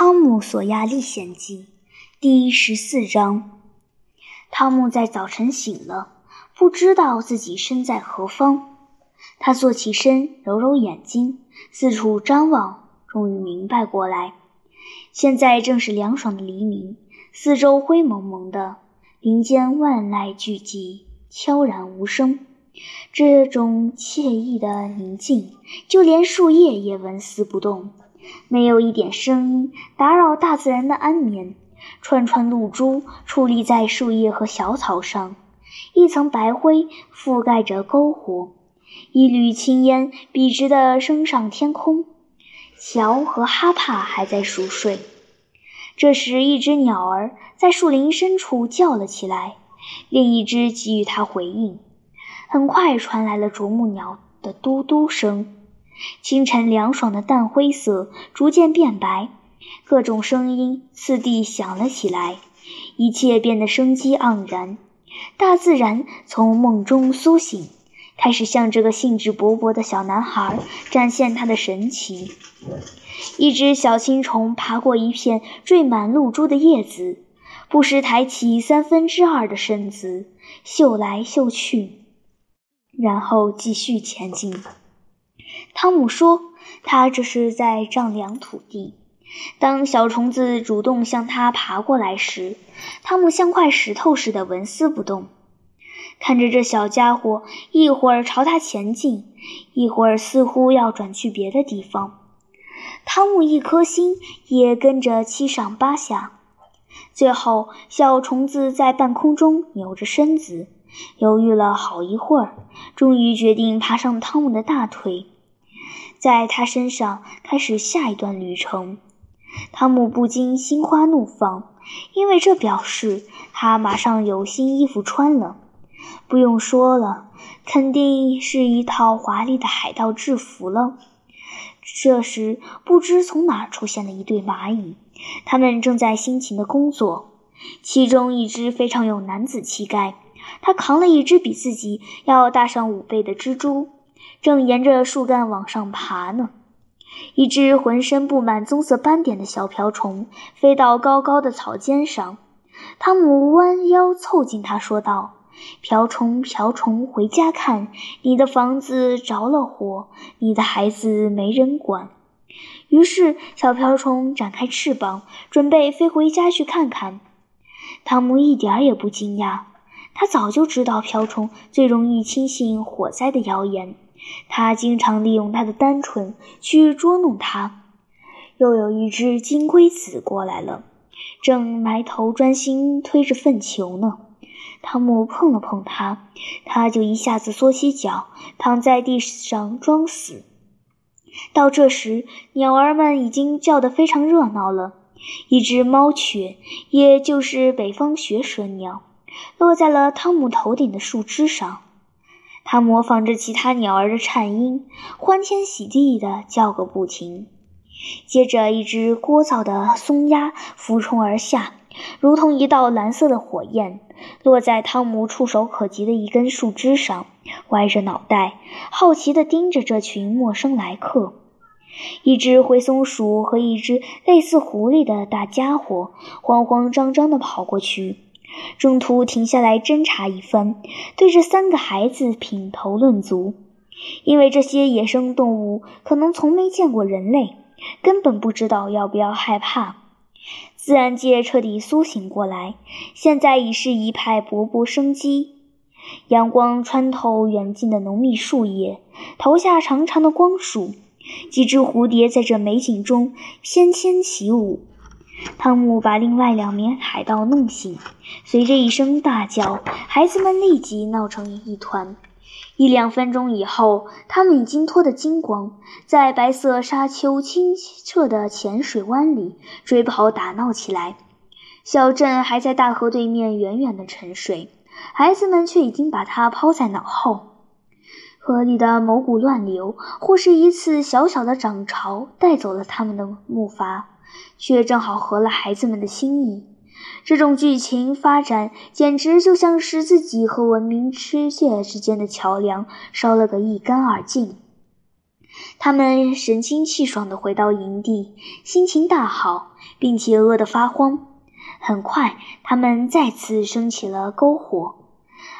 《汤姆·索亚历险记》第十四章。汤姆在早晨醒了，不知道自己身在何方。他坐起身，揉揉眼睛，四处张望，终于明白过来。现在正是凉爽的黎明，四周灰蒙蒙的，林间万籁俱寂，悄然无声。这种惬意的宁静，就连树叶也纹丝不动。没有一点声音打扰大自然的安眠。串串露珠矗立在树叶和小草上，一层白灰覆盖着篝火，一缕青烟笔直地升上天空。乔和哈帕还在熟睡。这时，一只鸟儿在树林深处叫了起来，另一只给予它回应。很快传来了啄木鸟的嘟嘟声。清晨凉爽的淡灰色逐渐变白，各种声音次第响了起来，一切变得生机盎然。大自然从梦中苏醒，开始向这个兴致勃勃的小男孩展现它的神奇。一只小青虫爬过一片缀满露珠的叶子，不时抬起三分之二的身子嗅来嗅去，然后继续前进。汤姆说：“他这是在丈量土地。”当小虫子主动向他爬过来时，汤姆像块石头似的纹丝不动，看着这小家伙一会儿朝他前进，一会儿似乎要转去别的地方。汤姆一颗心也跟着七上八下。最后，小虫子在半空中扭着身子，犹豫了好一会儿，终于决定爬上汤姆的大腿。在他身上开始下一段旅程，汤姆不禁心花怒放，因为这表示他马上有新衣服穿了。不用说了，肯定是一套华丽的海盗制服了。这时，不知从哪出现了一对蚂蚁，它们正在辛勤的工作。其中一只非常有男子气概，他扛了一只比自己要大上五倍的蜘蛛。正沿着树干往上爬呢。一只浑身布满棕色斑点的小瓢虫飞到高高的草尖上。汤姆弯腰凑近它，说道：“瓢虫，瓢虫，回家看，你的房子着了火，你的孩子没人管。”于是，小瓢虫展开翅膀，准备飞回家去看看。汤姆一点也不惊讶，他早就知道瓢虫最容易轻信火灾的谣言。他经常利用他的单纯去捉弄他。又有一只金龟子过来了，正埋头专心推着粪球呢。汤姆碰了碰它，它就一下子缩起脚，躺在地上装死。到这时，鸟儿们已经叫得非常热闹了。一只猫雀，也就是北方雪舍鸟，落在了汤姆头顶的树枝上。他模仿着其他鸟儿的颤音，欢天喜地地叫个不停。接着，一只聒噪的松鸦俯冲而下，如同一道蓝色的火焰，落在汤姆触手可及的一根树枝上，歪着脑袋，好奇地盯着这群陌生来客。一只灰松鼠和一只类似狐狸的大家伙慌慌张张地跑过去。中途停下来侦查一番，对这三个孩子品头论足。因为这些野生动物可能从没见过人类，根本不知道要不要害怕。自然界彻底苏醒过来，现在已是一派勃勃生机。阳光穿透远近的浓密树叶，投下长长的光束。几只蝴蝶在这美景中翩跹起舞。汤姆把另外两名海盗弄醒，随着一声大叫，孩子们立即闹成一团。一两分钟以后，他们已经脱得精光，在白色沙丘清澈的浅水湾里追跑打闹起来。小镇还在大河对面远远地沉睡，孩子们却已经把它抛在脑后。河里的某股乱流，或是一次小小的涨潮，带走了他们的木筏。却正好合了孩子们的心意。这种剧情发展简直就像是自己和文明世界之间的桥梁烧了个一干二净。他们神清气爽地回到营地，心情大好，并且饿得发慌。很快，他们再次升起了篝火。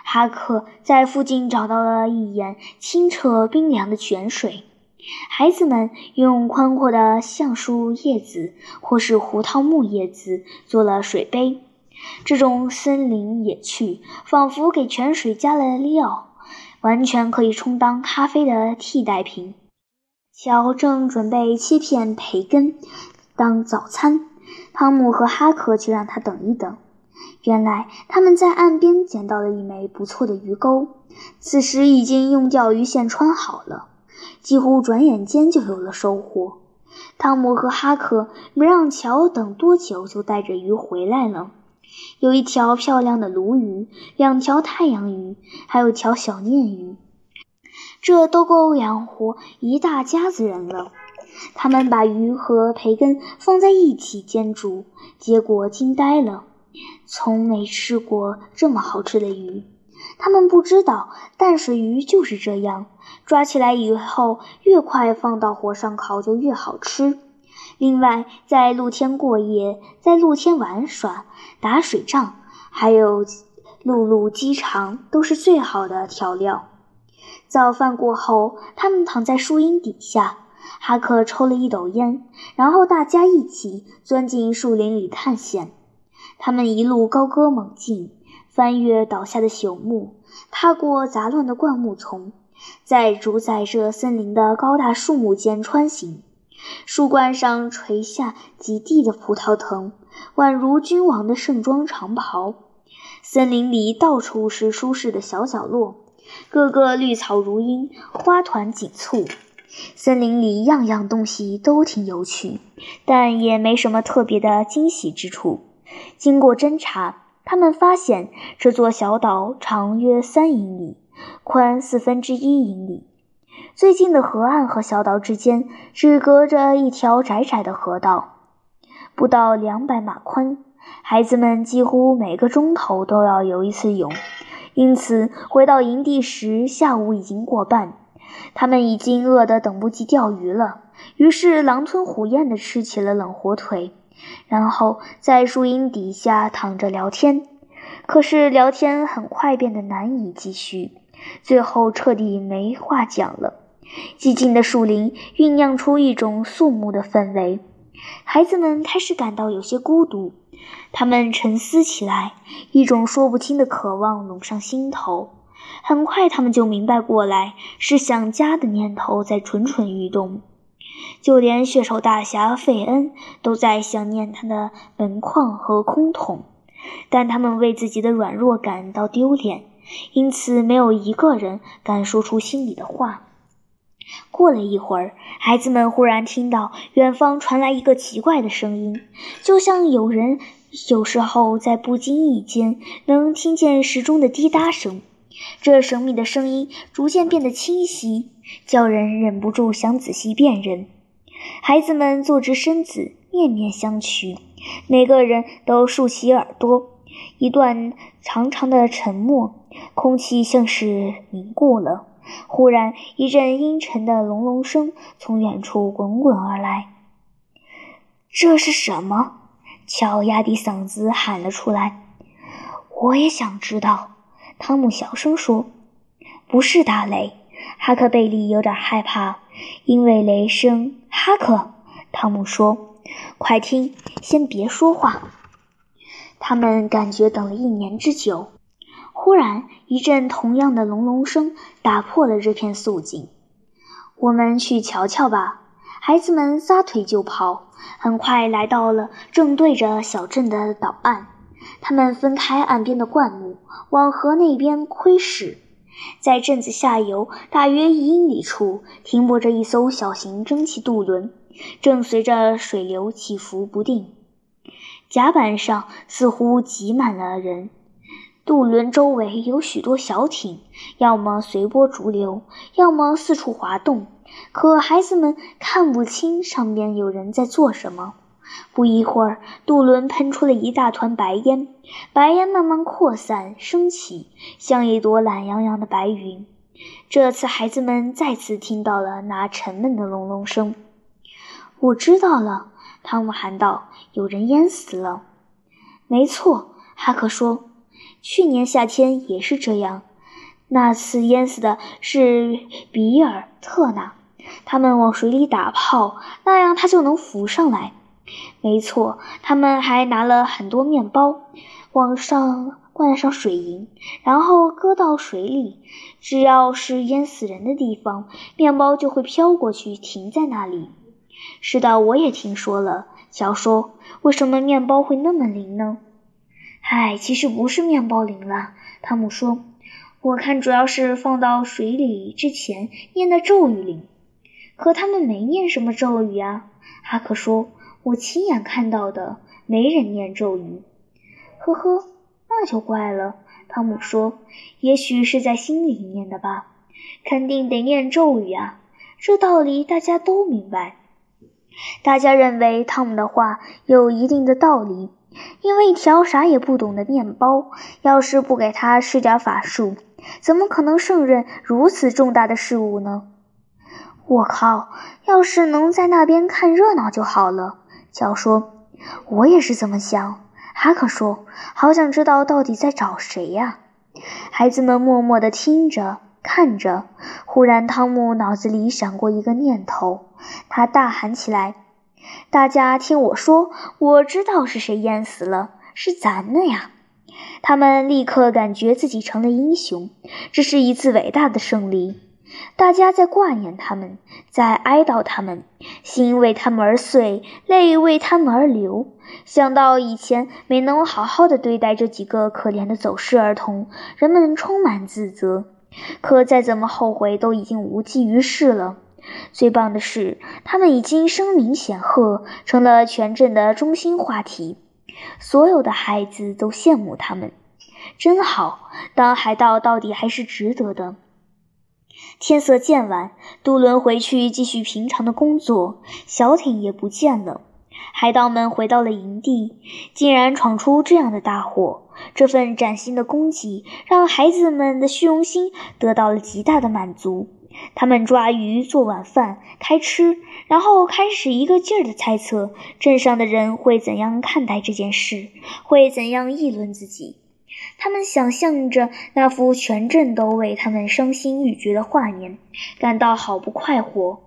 哈克在附近找到了一眼清澈冰凉的泉水，孩子们用宽阔的橡树叶子或是胡桃木叶子做了水杯。这种森林野趣仿佛给泉水加了料，完全可以充当咖啡的替代品。乔正准备切片培根当早餐，汤姆和哈克却让他等一等。原来他们在岸边捡到了一枚不错的鱼钩，此时已经用钓鱼线穿好了，几乎转眼间就有了收获。汤姆和哈克没让乔等多久，就带着鱼回来了。有一条漂亮的鲈鱼，两条太阳鱼，还有条小鲶鱼，这都够养活一大家子人了。他们把鱼和培根放在一起煎煮，结果惊呆了。从没吃过这么好吃的鱼，他们不知道淡水鱼就是这样，抓起来以后越快放到火上烤就越好吃。另外，在露天过夜，在露天玩耍、打水仗，还有露露鸡肠，都是最好的调料。早饭过后，他们躺在树荫底下，哈克抽了一斗烟，然后大家一起钻进树林里探险。他们一路高歌猛进，翻越倒下的朽木，踏过杂乱的灌木丛，在主宰着森林的高大树木间穿行。树冠上垂下几地的葡萄藤，宛如君王的盛装长袍。森林里到处是舒适的小角落，个个绿草如茵，花团锦簇。森林里样样东西都挺有趣，但也没什么特别的惊喜之处。经过侦查，他们发现这座小岛长约三英里，宽四分之一英里。最近的河岸和小岛之间只隔着一条窄窄的河道，不到两百码宽。孩子们几乎每个钟头都要游一次泳，因此回到营地时，下午已经过半。他们已经饿得等不及钓鱼了，于是狼吞虎咽地吃起了冷火腿。然后在树荫底下躺着聊天，可是聊天很快变得难以继续，最后彻底没话讲了。寂静的树林酝酿出一种肃穆的氛围，孩子们开始感到有些孤独。他们沉思起来，一种说不清的渴望涌上心头。很快，他们就明白过来，是想家的念头在蠢蠢欲动。就连血手大侠费恩都在想念他的门框和空桶，但他们为自己的软弱感到丢脸，因此没有一个人敢说出心里的话。过了一会儿，孩子们忽然听到远方传来一个奇怪的声音，就像有人有时候在不经意间能听见时钟的滴答声。这神秘的声音逐渐变得清晰。叫人忍不住想仔细辨认。孩子们坐直身子，面面相觑，每个人都竖起耳朵。一段长长的沉默，空气像是凝固了。忽然，一阵阴沉的隆隆声从远处滚滚而来。这是什么？乔压低嗓子喊了出来。我也想知道。汤姆小声说：“不是打雷。”哈克贝利有点害怕，因为雷声。哈克，汤姆说：“快听，先别说话。”他们感觉等了一年之久，忽然一阵同样的隆隆声打破了这片肃静。我们去瞧瞧吧！孩子们撒腿就跑，很快来到了正对着小镇的岛岸。他们分开岸边的灌木，往河那边窥视。在镇子下游大约一英里处，停泊着一艘小型蒸汽渡轮，正随着水流起伏不定。甲板上似乎挤满了人。渡轮周围有许多小艇，要么随波逐流，要么四处滑动。可孩子们看不清上面有人在做什么。不一会儿，渡轮喷出了一大团白烟，白烟慢慢扩散升起，像一朵懒洋洋的白云。这次，孩子们再次听到了那沉闷的隆隆声。我知道了，汤姆喊道：“有人淹死了。”没错，哈克说：“去年夏天也是这样。那次淹死的是比尔特纳，他们往水里打泡，那样他就能浮上来。没错，他们还拿了很多面包，往上灌上水银，然后搁到水里。只要是淹死人的地方，面包就会飘过去，停在那里。”是的，我也听说了。乔说：“为什么面包会那么灵呢？”唉，其实不是面包灵了。汤姆说：“我看主要是放到水里之前念的咒语灵。可他们没念什么咒语啊。”哈克说：“我亲眼看到的，没人念咒语。”呵呵，那就怪了。汤姆说：“也许是在心里念的吧。肯定得念咒语啊，这道理大家都明白。”大家认为汤姆的话有一定的道理，因为一条啥也不懂的面包，要是不给他施点法术，怎么可能胜任如此重大的事务呢？我靠！要是能在那边看热闹就好了。乔说：“我也是这么想。”哈克说：“好想知道到底在找谁呀？”孩子们默默地听着。看着，忽然，汤姆脑子里闪过一个念头，他大喊起来：“大家听我说，我知道是谁淹死了，是咱们呀！”他们立刻感觉自己成了英雄，这是一次伟大的胜利。大家在挂念他们，在哀悼他们，心为他们而碎，泪为他们而流。想到以前没能好好的对待这几个可怜的走失儿童，人们充满自责。可再怎么后悔，都已经无济于事了。最棒的是，他们已经声名显赫，成了全镇的中心话题。所有的孩子都羡慕他们，真好。当海盗到底还是值得的。天色渐晚，杜伦回去继续平常的工作，小艇也不见了。海盗们回到了营地，竟然闯出这样的大祸。这份崭新的功绩让孩子们的虚荣心得到了极大的满足。他们抓鱼做晚饭开吃，然后开始一个劲儿地猜测镇上的人会怎样看待这件事，会怎样议论自己。他们想象着那幅全镇都为他们伤心欲绝的画面，感到好不快活。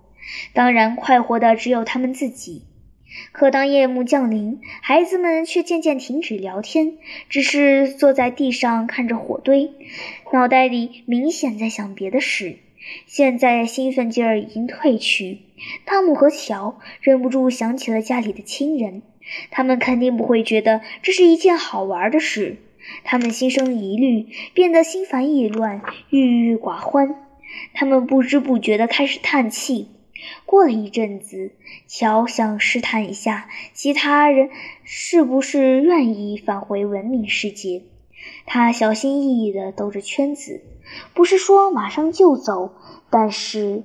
当然，快活的只有他们自己。可当夜幕降临，孩子们却渐渐停止聊天，只是坐在地上看着火堆，脑袋里明显在想别的事。现在兴奋劲儿已经褪去，汤姆和乔忍不住想起了家里的亲人，他们肯定不会觉得这是一件好玩的事。他们心生疑虑，变得心烦意乱、郁郁寡欢。他们不知不觉地开始叹气。过了一阵子，乔想试探一下其他人是不是愿意返回文明世界。他小心翼翼地兜着圈子，不是说马上就走，但是……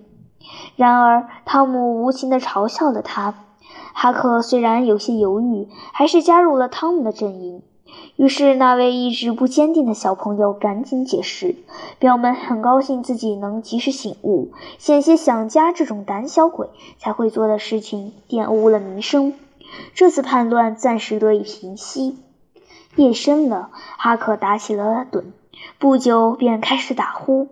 然而，汤姆无情地嘲笑了他。哈克虽然有些犹豫，还是加入了汤姆的阵营。于是，那位意志不坚定的小朋友赶紧解释，表们很高兴自己能及时醒悟，险些想家这种胆小鬼才会做的事情玷污了名声。这次叛乱暂时得以平息。夜深了，哈克打起了盹，不久便开始打呼，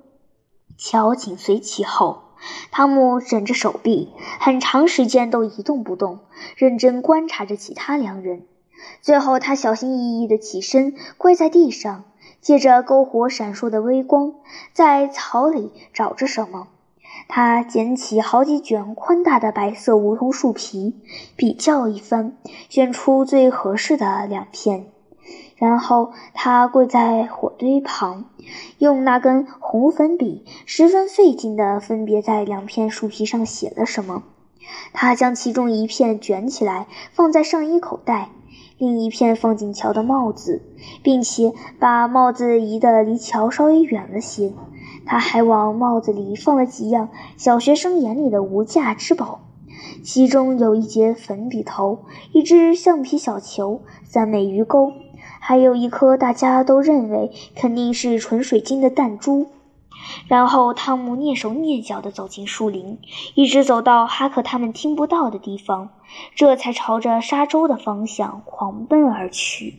乔紧随其后。汤姆枕着手臂，很长时间都一动不动，认真观察着其他两人。最后，他小心翼翼地起身，跪在地上，借着篝火闪烁的微光，在草里找着什么。他捡起好几卷宽大的白色梧桐树皮，比较一番，选出最合适的两片。然后，他跪在火堆旁，用那根红粉笔十分费劲地分别在两片树皮上写了什么。他将其中一片卷起来，放在上衣口袋。另一片放进桥的帽子，并且把帽子移得离桥稍微远了些。他还往帽子里放了几样小学生眼里的无价之宝，其中有一节粉笔头，一只橡皮小球，三枚鱼钩，还有一颗大家都认为肯定是纯水晶的弹珠。然后汤姆蹑手蹑脚地走进树林，一直走到哈克他们听不到的地方，这才朝着沙洲的方向狂奔而去。